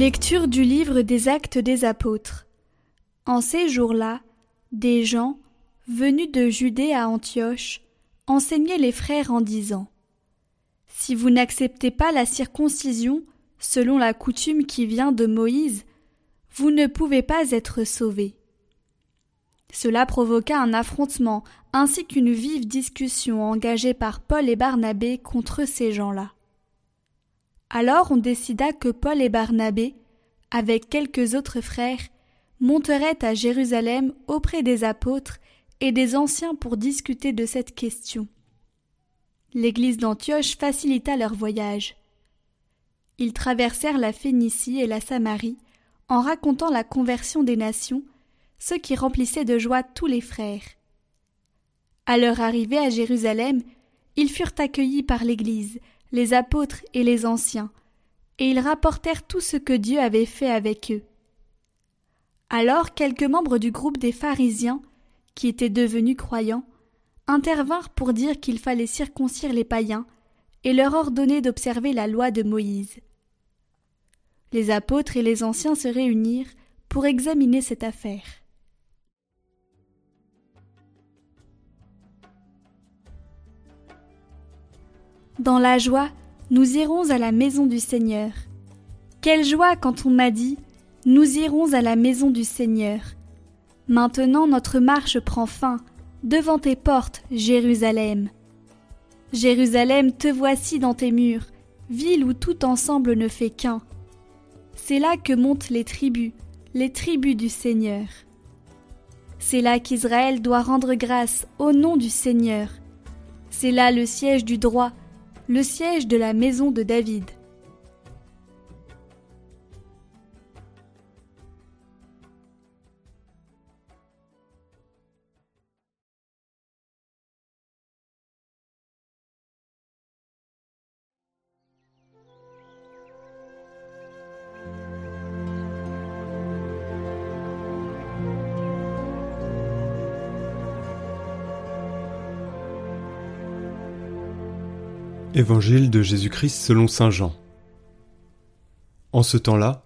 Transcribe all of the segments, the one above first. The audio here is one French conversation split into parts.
Lecture du livre des actes des apôtres. En ces jours-là, des gens, venus de Judée à Antioche, enseignaient les frères en disant Si vous n'acceptez pas la circoncision, selon la coutume qui vient de Moïse, vous ne pouvez pas être sauvés. Cela provoqua un affrontement ainsi qu'une vive discussion engagée par Paul et Barnabé contre ces gens-là. Alors on décida que Paul et Barnabé, avec quelques autres frères, monteraient à Jérusalem auprès des apôtres et des anciens pour discuter de cette question. L'église d'Antioche facilita leur voyage. Ils traversèrent la Phénicie et la Samarie en racontant la conversion des nations, ce qui remplissait de joie tous les frères. À leur arrivée à Jérusalem, ils furent accueillis par l'Église, les apôtres et les anciens, et ils rapportèrent tout ce que Dieu avait fait avec eux. Alors quelques membres du groupe des pharisiens, qui étaient devenus croyants, intervinrent pour dire qu'il fallait circoncire les païens et leur ordonner d'observer la loi de Moïse. Les apôtres et les anciens se réunirent pour examiner cette affaire. Dans la joie, nous irons à la maison du Seigneur. Quelle joie quand on m'a dit Nous irons à la maison du Seigneur. Maintenant notre marche prend fin, devant tes portes, Jérusalem. Jérusalem, te voici dans tes murs, ville où tout ensemble ne fait qu'un. C'est là que montent les tribus, les tribus du Seigneur. C'est là qu'Israël doit rendre grâce au nom du Seigneur. C'est là le siège du droit, le siège de la maison de David. Évangile de Jésus-Christ selon Saint Jean. En ce temps-là,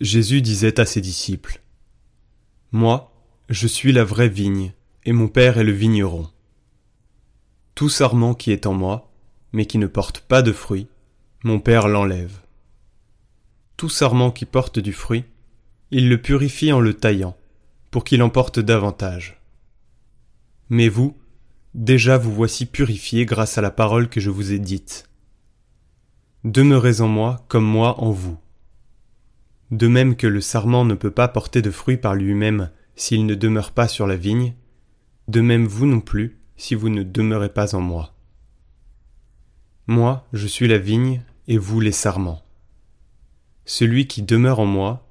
Jésus disait à ses disciples Moi, je suis la vraie vigne, et mon Père est le vigneron. Tout sarment qui est en moi, mais qui ne porte pas de fruit, mon Père l'enlève. Tout sarment qui porte du fruit, il le purifie en le taillant, pour qu'il en porte davantage. Mais vous, Déjà vous voici purifiés grâce à la parole que je vous ai dite. Demeurez en moi comme moi en vous. De même que le sarment ne peut pas porter de fruits par lui-même s'il ne demeure pas sur la vigne, de même vous non plus si vous ne demeurez pas en moi. Moi, je suis la vigne, et vous les sarments. Celui qui demeure en moi,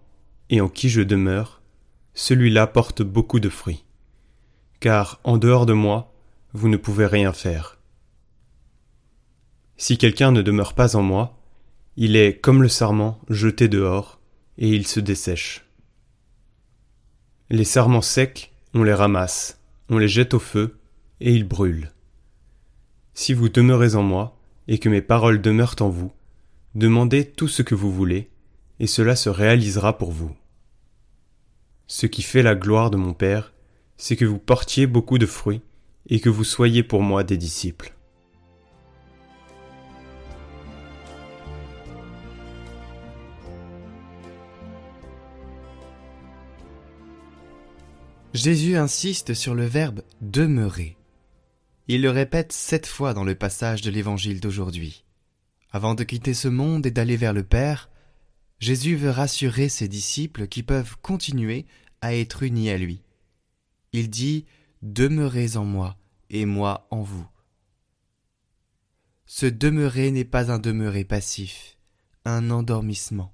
et en qui je demeure, celui-là porte beaucoup de fruits. Car en dehors de moi, vous ne pouvez rien faire. Si quelqu'un ne demeure pas en moi, il est, comme le sarment, jeté dehors, et il se dessèche. Les sarments secs, on les ramasse, on les jette au feu, et ils brûlent. Si vous demeurez en moi, et que mes paroles demeurent en vous, demandez tout ce que vous voulez, et cela se réalisera pour vous. Ce qui fait la gloire de mon Père, c'est que vous portiez beaucoup de fruits, et que vous soyez pour moi des disciples. Jésus insiste sur le verbe demeurer. Il le répète sept fois dans le passage de l'évangile d'aujourd'hui. Avant de quitter ce monde et d'aller vers le Père, Jésus veut rassurer ses disciples qui peuvent continuer à être unis à lui. Il dit Demeurez en moi, et moi en vous. Ce demeurer n'est pas un demeurer passif, un endormissement.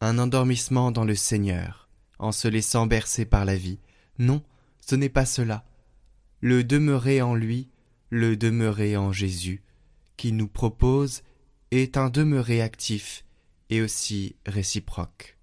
Un endormissement dans le Seigneur, en se laissant bercer par la vie. Non, ce n'est pas cela. Le demeurer en lui, le demeurer en Jésus, qui nous propose, est un demeurer actif et aussi réciproque.